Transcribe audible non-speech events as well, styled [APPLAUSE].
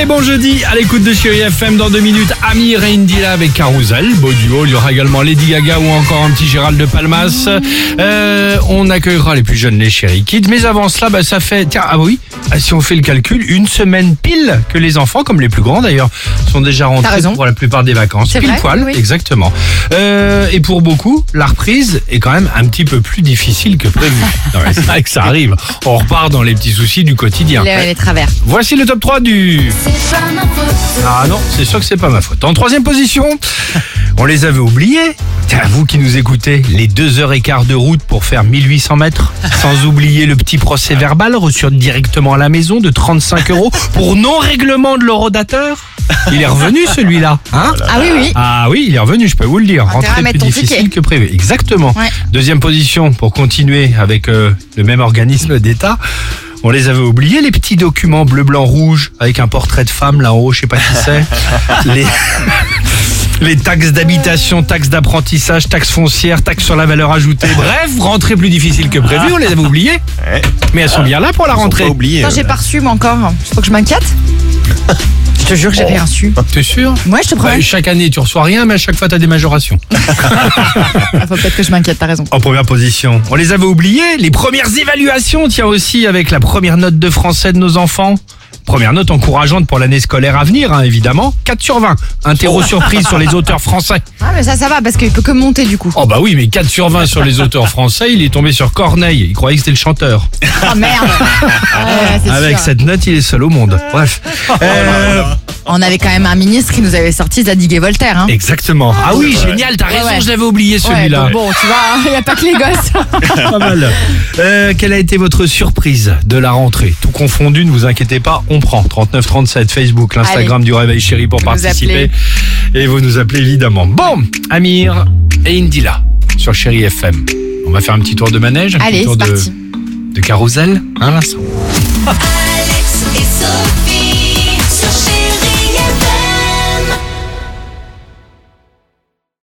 Allez, bon jeudi, à l'écoute de Chéri FM dans deux minutes. Amir et Indila avec Carousel, beau duo. Il y aura également Lady Gaga ou encore un petit Gérald de Palmas. Euh, on accueillera les plus jeunes, les Chéri Kids. Mais avant cela, bah, ça fait, tiens, ah oui, ah, si on fait le calcul, une semaine pile que les enfants, comme les plus grands d'ailleurs, sont déjà rentrés pour la plupart des vacances. Pile vrai, poil, oui. exactement. Euh, et pour beaucoup, la reprise est quand même un petit peu plus difficile que prévu. [LAUGHS] C'est vrai que ça arrive. On repart dans les petits soucis du quotidien. Les, les travers. Voici le top 3 du... Ah non, c'est sûr que c'est pas ma faute. En troisième position, on les avait oubliés. Tiens, vous qui nous écoutez, les deux heures et quart de route pour faire 1800 mètres, sans oublier le petit procès verbal reçu directement à la maison de 35 euros pour non-règlement de l'eurodateur. Il est revenu celui-là, hein? Ah oui, oui. ah oui, il est revenu, je peux vous le dire. Intérêt à Rentrée mettre plus ton difficile ticket. que prévu. Exactement. Ouais. Deuxième position, pour continuer avec euh, le même organisme d'État, on les avait oubliés, les petits documents bleu, blanc, rouge, avec un portrait de femme là en haut, je sais pas qui c'est. [LAUGHS] les... Les taxes d'habitation, taxes d'apprentissage, taxes foncières, taxes sur la valeur ajoutée. Bref, rentrée plus difficile que prévu, on les avait oubliés. Mais elles sont bien là pour la rentrée. J'ai pas reçu, moi encore. Faut que je m'inquiète Je te jure que j'ai rien reçu. T'es sûr Ouais, je te Bah, promets. Chaque année, tu reçois rien, mais à chaque fois, t'as des majorations. [LAUGHS] Faut peut-être que je m'inquiète, t'as raison. En première position, on les avait oubliés. Les premières évaluations, tiens aussi avec la première note de français de nos enfants. Première note encourageante pour l'année scolaire à venir, hein, évidemment. 4 sur 20. Interro [LAUGHS] surprise sur les auteurs français. Ah, mais ça, ça va, parce qu'il peut que monter du coup. Oh bah oui, mais 4 sur 20 sur les auteurs français, il est tombé sur Corneille. Il croyait que c'était le chanteur. Oh merde [LAUGHS] Ouais, Avec sûr. cette note, il est seul au monde. Bref. Euh, On avait quand même un ministre qui nous avait sorti Zadig et Voltaire. Hein. exactement. Ah oui, génial, t'as raison, ouais. je l'avais oublié celui-là. bon, tu vois, [LAUGHS] il n'y a pas que les gosses. [LAUGHS] Pas mal. Euh, quelle a été votre surprise de la rentrée? Tout confondu, ne vous inquiétez pas, on prend. 3937 Facebook, l'Instagram du Réveil Chéri pour Vous participer. Et vous nous appelez évidemment. Bon, Amir et Indila sur Chéri FM. On va faire un petit tour de manège, un Allez, petit tour de, parti. de carrousel. Un instant. Alex et Sophie.